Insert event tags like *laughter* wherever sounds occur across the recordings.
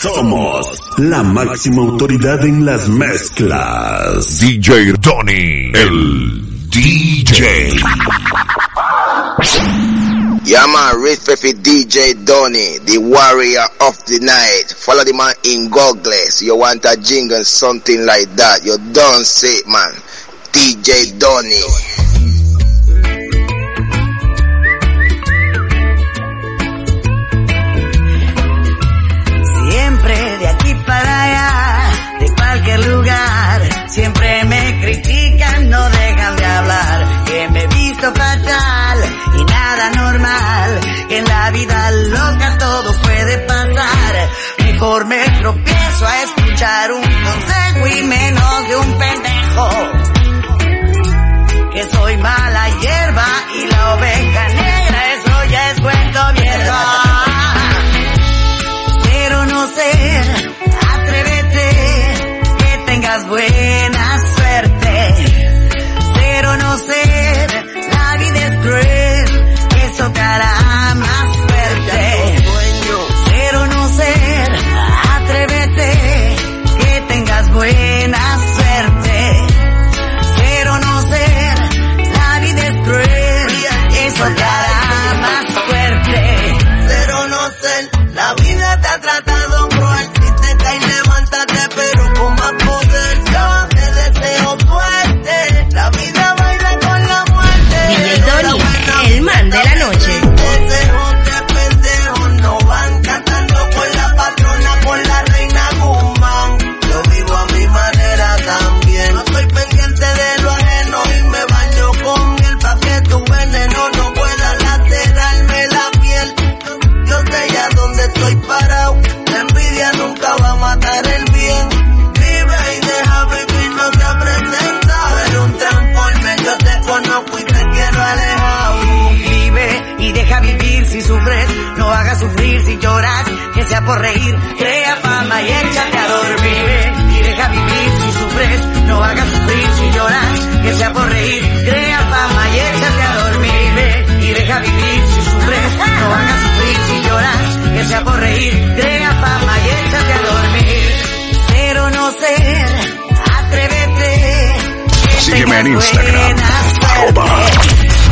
Somos la máxima autoridad en las mezclas. DJ Donny, el DJ. Yeah man, respect DJ Donny, the warrior of the night. Follow the man in goggles. You want a jingle, something like that. You don't say it, man. DJ Donny. Un consejo y menos de un pendejo. Que soy mala hierba y la oveja y deja vivir si sufres. No hagas sufrir si lloras. Que sea por reír. Crea fama y échate a dormir. Y deja vivir si sufres. No hagas sufrir si lloras. Que sea por reír. Crea fama y échate a dormir. Y deja vivir si sufres. No hagas sufrir si lloras. Que sea por reír. Crea fama y échate a dormir. Pero no ser, atrévete. Sígueme en Instagram, arroba.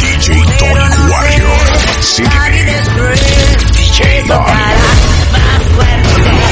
DJ. Sígueme. DJ Donny. más fuerte.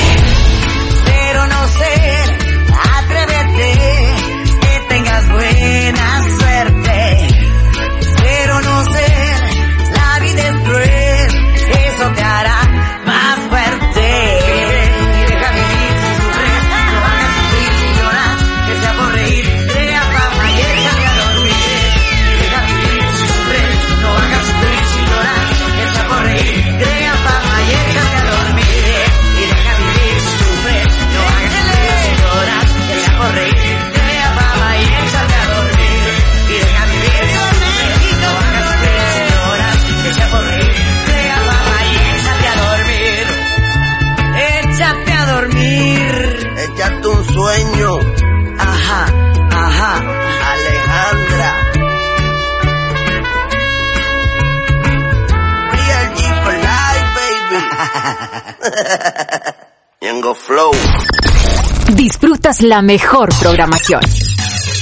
La mejor programación.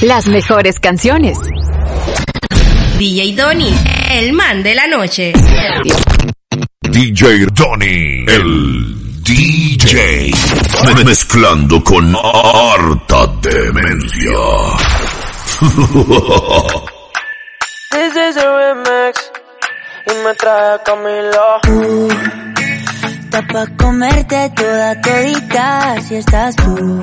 Las mejores canciones. DJ Donny, el man de la noche. DJ Donny, el DJ. Me- Mezclando con harta demencia. This is a remix y me trae Camilo. Está pa' comerte toda todita si estás tú.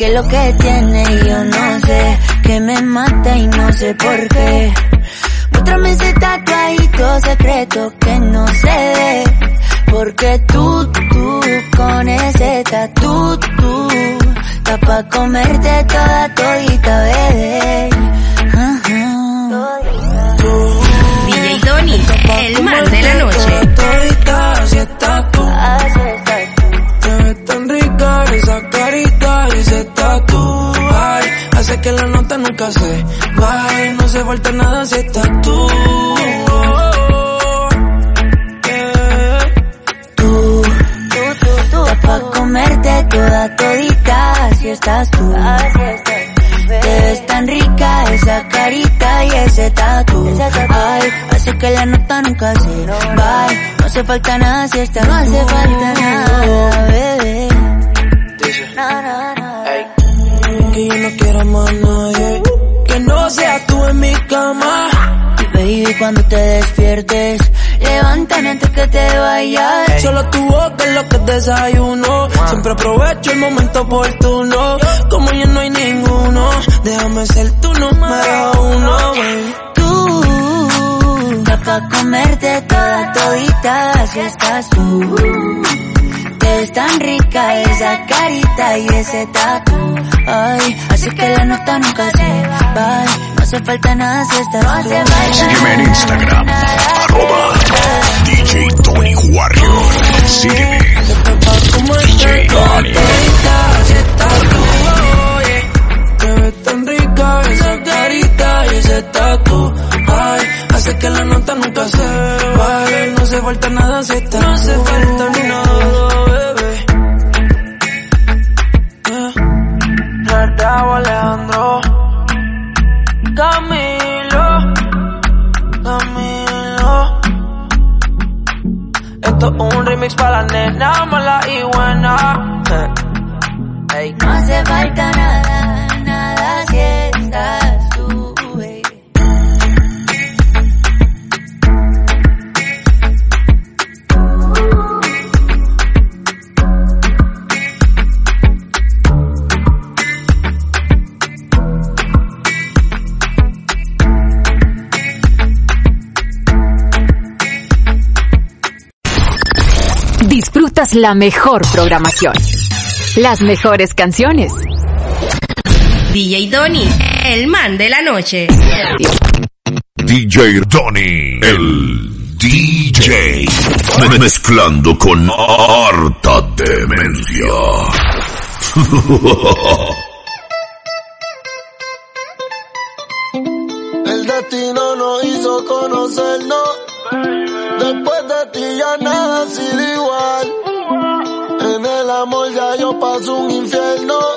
Que lo que tiene yo no sé, que me mata y no sé por qué. Muéstrame ese tatuadito secreto que no se ve. Porque tú, tú, con ese tatu, tú, está pa' comerte toda todita, bebé. DJ Donny, el mal de la noche. Todita, así estás tú. Te ves tan rica esa carita que la nota nunca se vaya. No se falta nada si estás tú. Tú, está pa' comerte toda todita, si estás tú. Te ves tan rica esa carita y ese tatu. Ay, hace que la nota nunca se vaya. No hace falta nada si estás No hace falta nada, bebé. No, no, yo no quiero más nadie. Que no seas tú en mi cama. Y baby, cuando te despiertes, levántame antes que te vayas. Solo tu boca es lo que desayuno. Siempre aprovecho el momento oportuno. Como ya no hay ninguno, déjame ser tu número uno, baby. Tú, pa' comerte toda todita, si estás tú. Te ves tan rica esa carita y ese tatu. Ay, así que la nota nunca se va. No hace falta nada si estás no hace falta Sígueme en Instagram, arroba DJ Tony Warrior. Sígueme. DJ tú, oye. Te ves tan rica esa carita y ese tatu. Ay, hace que la nota nunca se vaya. No hace falta nada si estás No hace falta nada, Raúl Alejandro. Camilo. Camilo. Esto es un remix para la nena mala y buena. Eh. Ey. No hace falta La mejor programación. Las mejores canciones. DJ Donny, el man de la noche. DJ Donny, el DJ. Me- Mezclando con harta demencia. *laughs* El destino nos hizo conocernos. Después paso un infierno.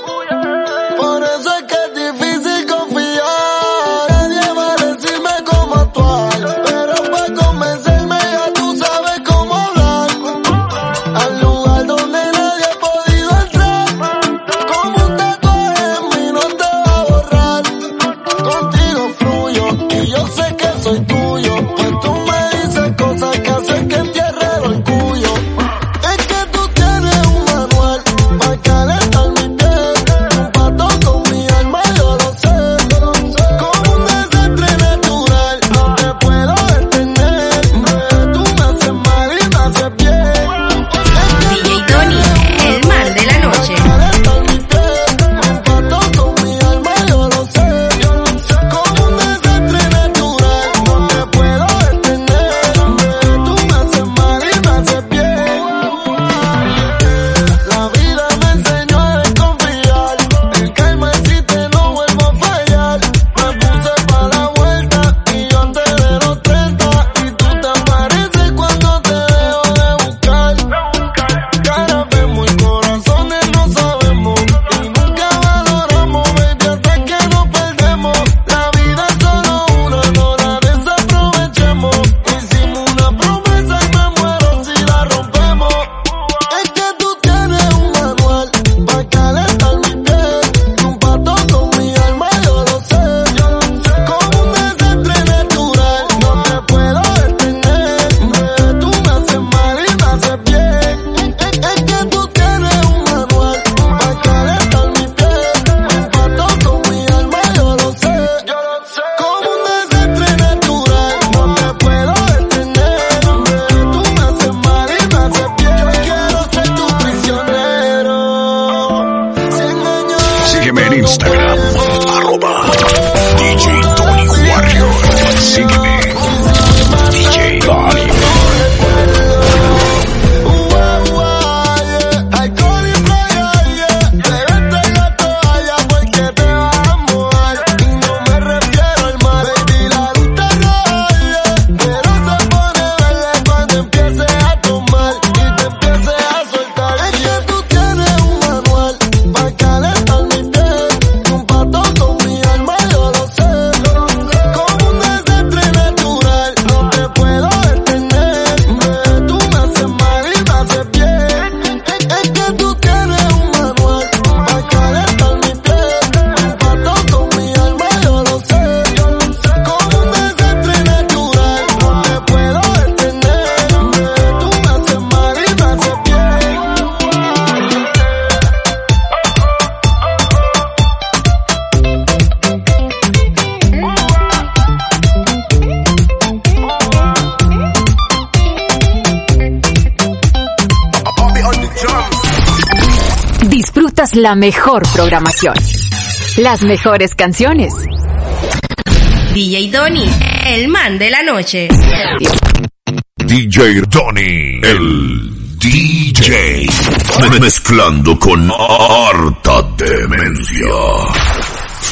la mejor programación, las mejores canciones. DJ Donny, el man de la noche. DJ Donny, el DJ, Me mezclando con harta demencia.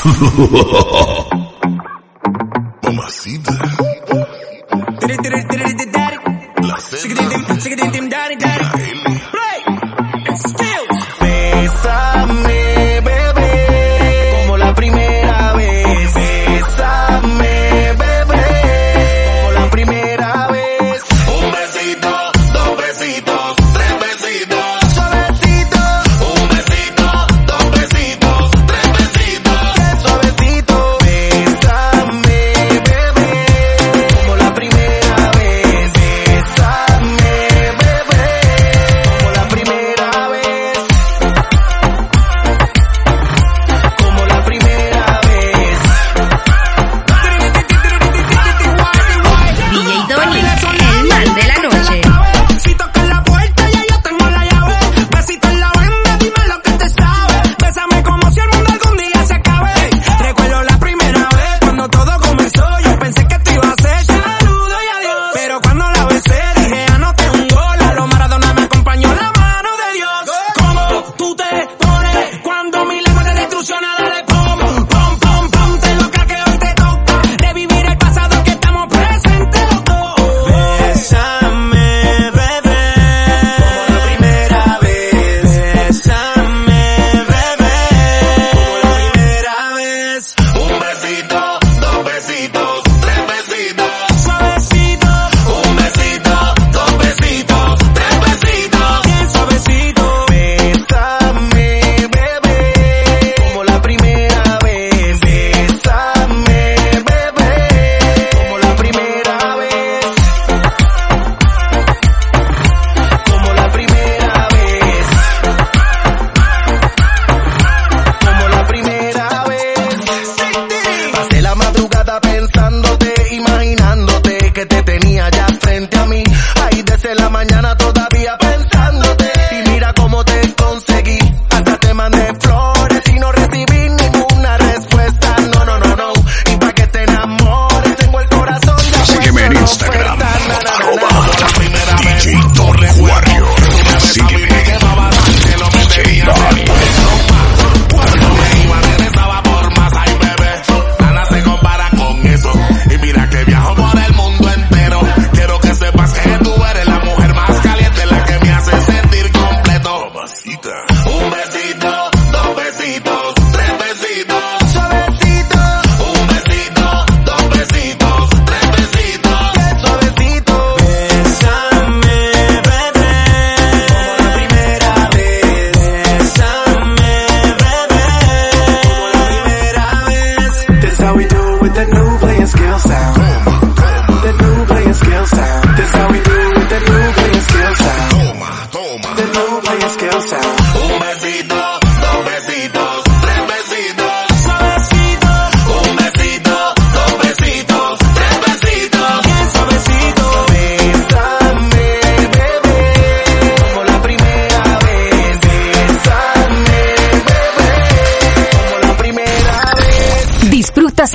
*laughs* Mamacita.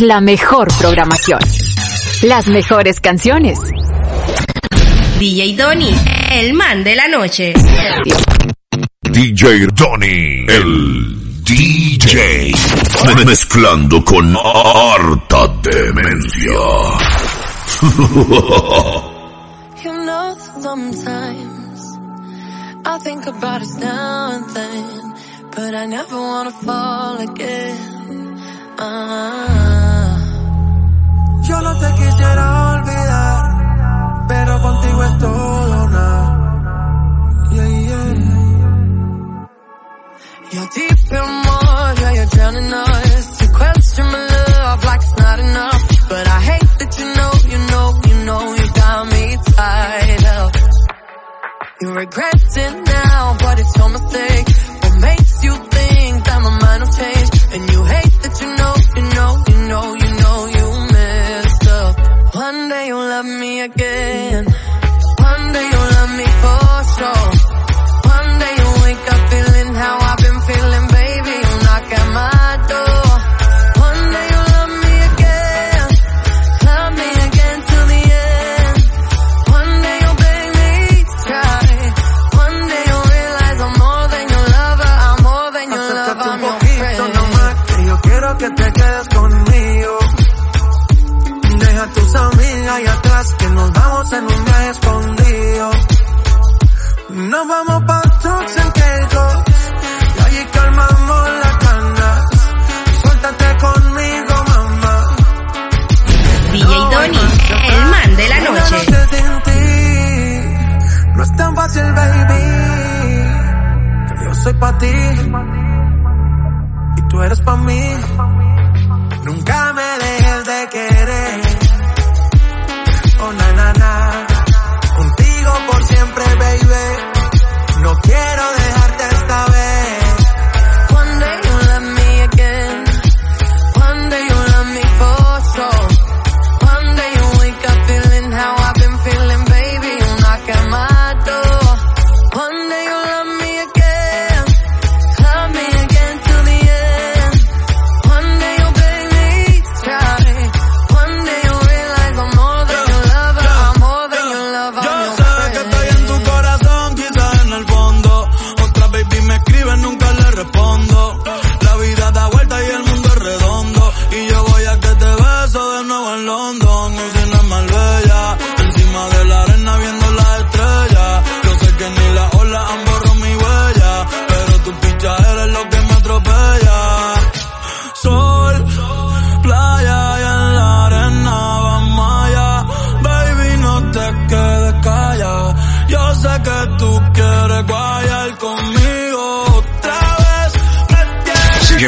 La mejor programación. Las mejores canciones. DJ Donny, el man de la noche. DJ Donny, el DJ. Mezclando con harta demencia. *laughs* you know, sometimes I think about us now and then, but I never wanna fall again. Ah. Yo no te quisiera olvidar, pero contigo es todo nada. Yeah, yeah. You're deep in water, yeah, you're drowning us. You question my love like it's not enough, but I hate that you know, you know, you know, you got me tied up. You're regretting now, but it's your mistake.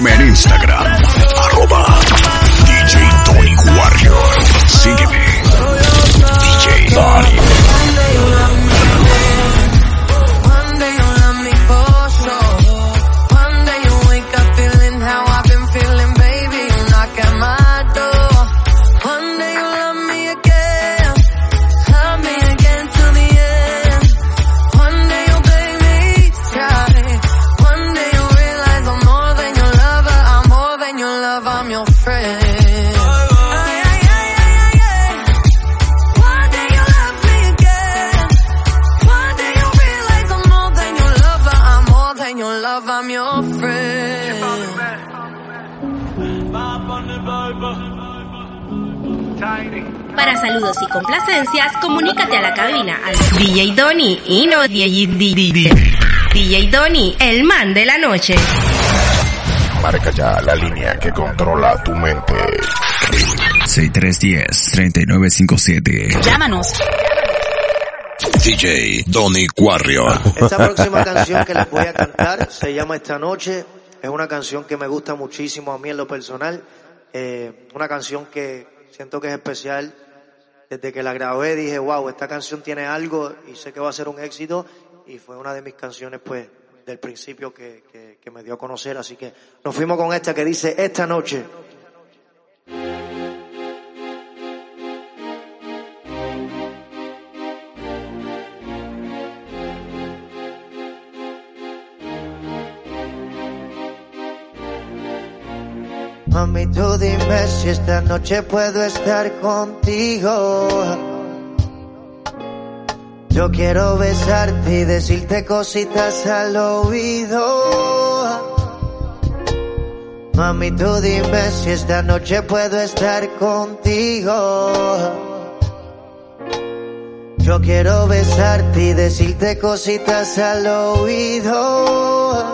En Instagram, I'm your friend. Para saludos y complacencias, comunícate a la cabina al DJ Donny y no DJ, DJ, DJ Donny, el man de la noche. Marca ya la línea que controla tu mente. 6310-3957. Llámanos. DJ Donny Warrior. Esta próxima canción que les voy a cantar se llama Esta Noche. Es una canción que me gusta muchísimo a mí en lo personal. Eh, una canción que siento que es especial. Desde que la grabé dije, wow, esta canción tiene algo y sé que va a ser un éxito. Y fue una de mis canciones, pues, del principio que, que, que me dio a conocer. Así que nos fuimos con esta que dice Esta Noche. Mami, tú dime si esta noche puedo estar contigo. Yo quiero besarte y decirte cositas al oído. Mami, tú dime si esta noche puedo estar contigo. Yo quiero besarte y decirte cositas al oído.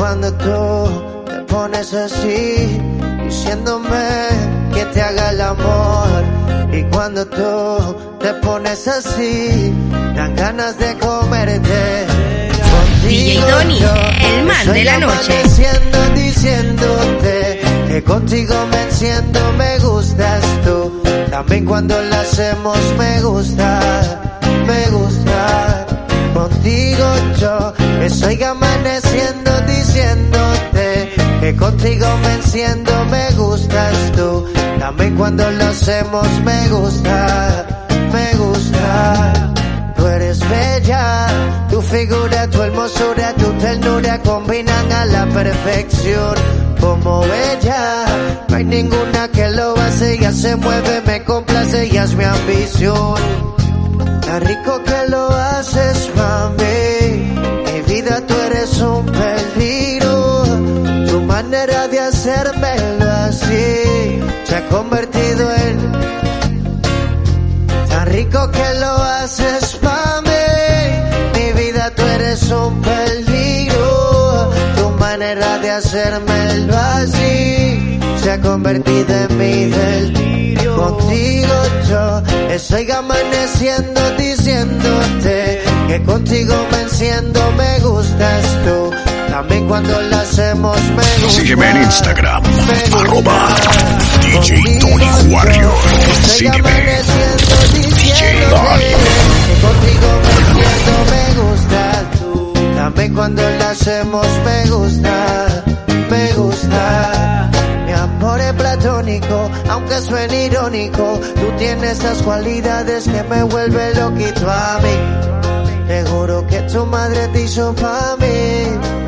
Cuando tú te pones así, diciéndome que te haga el amor. Y cuando tú te pones así, dan ganas de comerte. DJ Contigo Donny, yo el man de la noche. diciéndote que contigo me enciendo, me gustas tú. También cuando lo hacemos me gusta, me gusta. Contigo yo estoy amaneciendo diciéndote contigo me enciendo, me gustas tú. También cuando lo hacemos me gusta, me gusta. Tú eres bella, tu figura, tu hermosura, tu ternura combinan a la perfección. Como ella, no hay ninguna que lo hace, ella se mueve, me complace, ella es mi ambición. Tan rico que lo haces, mami. Mi vida, tú eres un peligro. Manera de hacérmelo así se ha convertido en tan rico que lo haces para mí. Mi vida, tú eres un peligro. Tu manera de hacérmelo así se ha convertido en mi delirio. Contigo yo estoy amaneciendo diciéndote que contigo me enciendo, me gustas tú. También cuando lo hacemos me gusta. Sígueme en Instagram, gusta. arroba DJ Tony Warrior. Sígueme, DJ que contigo me enciendo, me gusta tú. También cuando lo hacemos me gusta, me gusta. Mi amor es platónico, aunque suene irónico. Tú tienes esas cualidades que me vuelven loquito a mí. Te juro que tu madre te hizo pa' mí,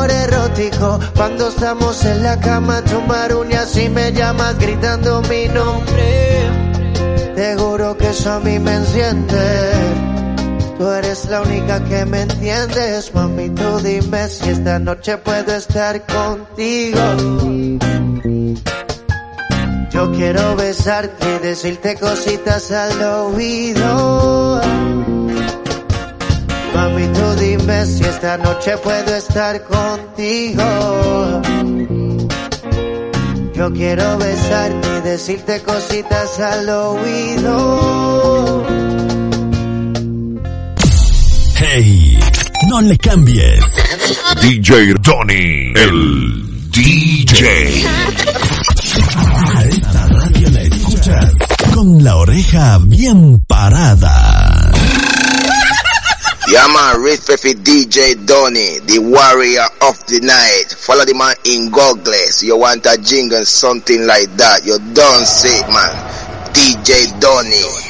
amor erótico, cuando estamos en la cama, tomar un y así me llamas gritando mi nombre. Te juro que eso a mí me enciende. Tú eres la única que me entiendes, mami. Tú dime si esta noche puedo estar contigo. Yo quiero besarte y decirte cositas al oído. Mami, tú dime si esta noche puedo estar contigo. Yo quiero besarte y decirte cositas al oído. Hey, no le cambies. DJ Donny, el DJ. A esta radio la escuchas con la oreja bien parada. Yeah man, for DJ Donny, the warrior of the night. Follow the man in goggles. You want a jingle, something like that. You don't say man. DJ Donny.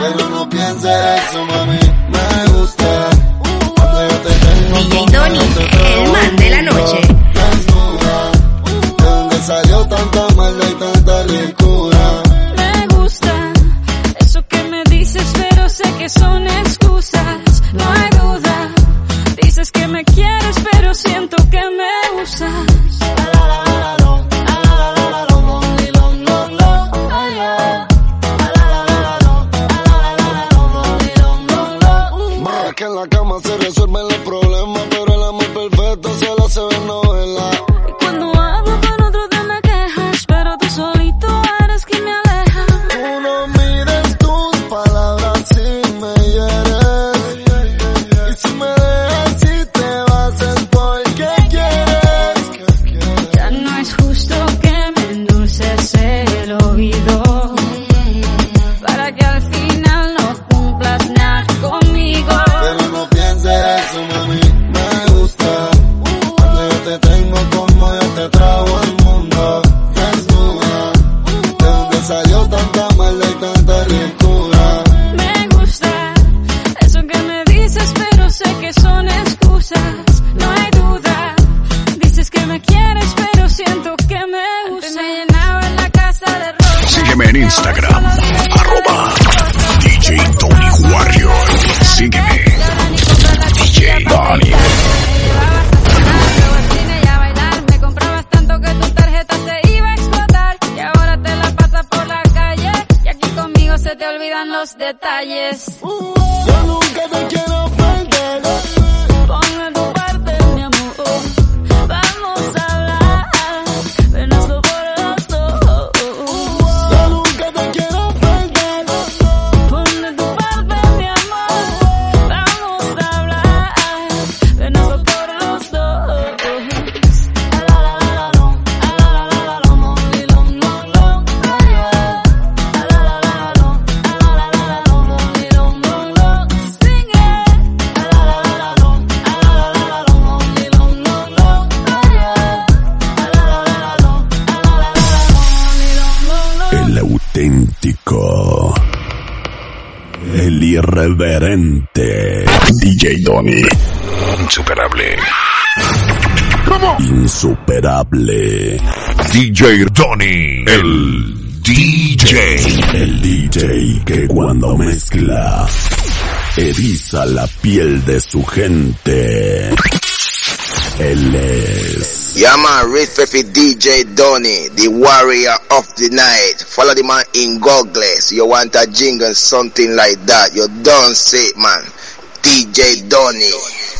Pero no pienses eso, mami, me gusta. Cuando yo te tengo DJ Donny, el man de la noche. DJ Donny. El DJ. El DJ que cuando mezcla eriza la piel de su gente. Él es. Yeah man, Respect DJ Donny, the warrior of the night. Follow the man in goggles. You want a jingle, something like that. You don't say man. DJ Donny.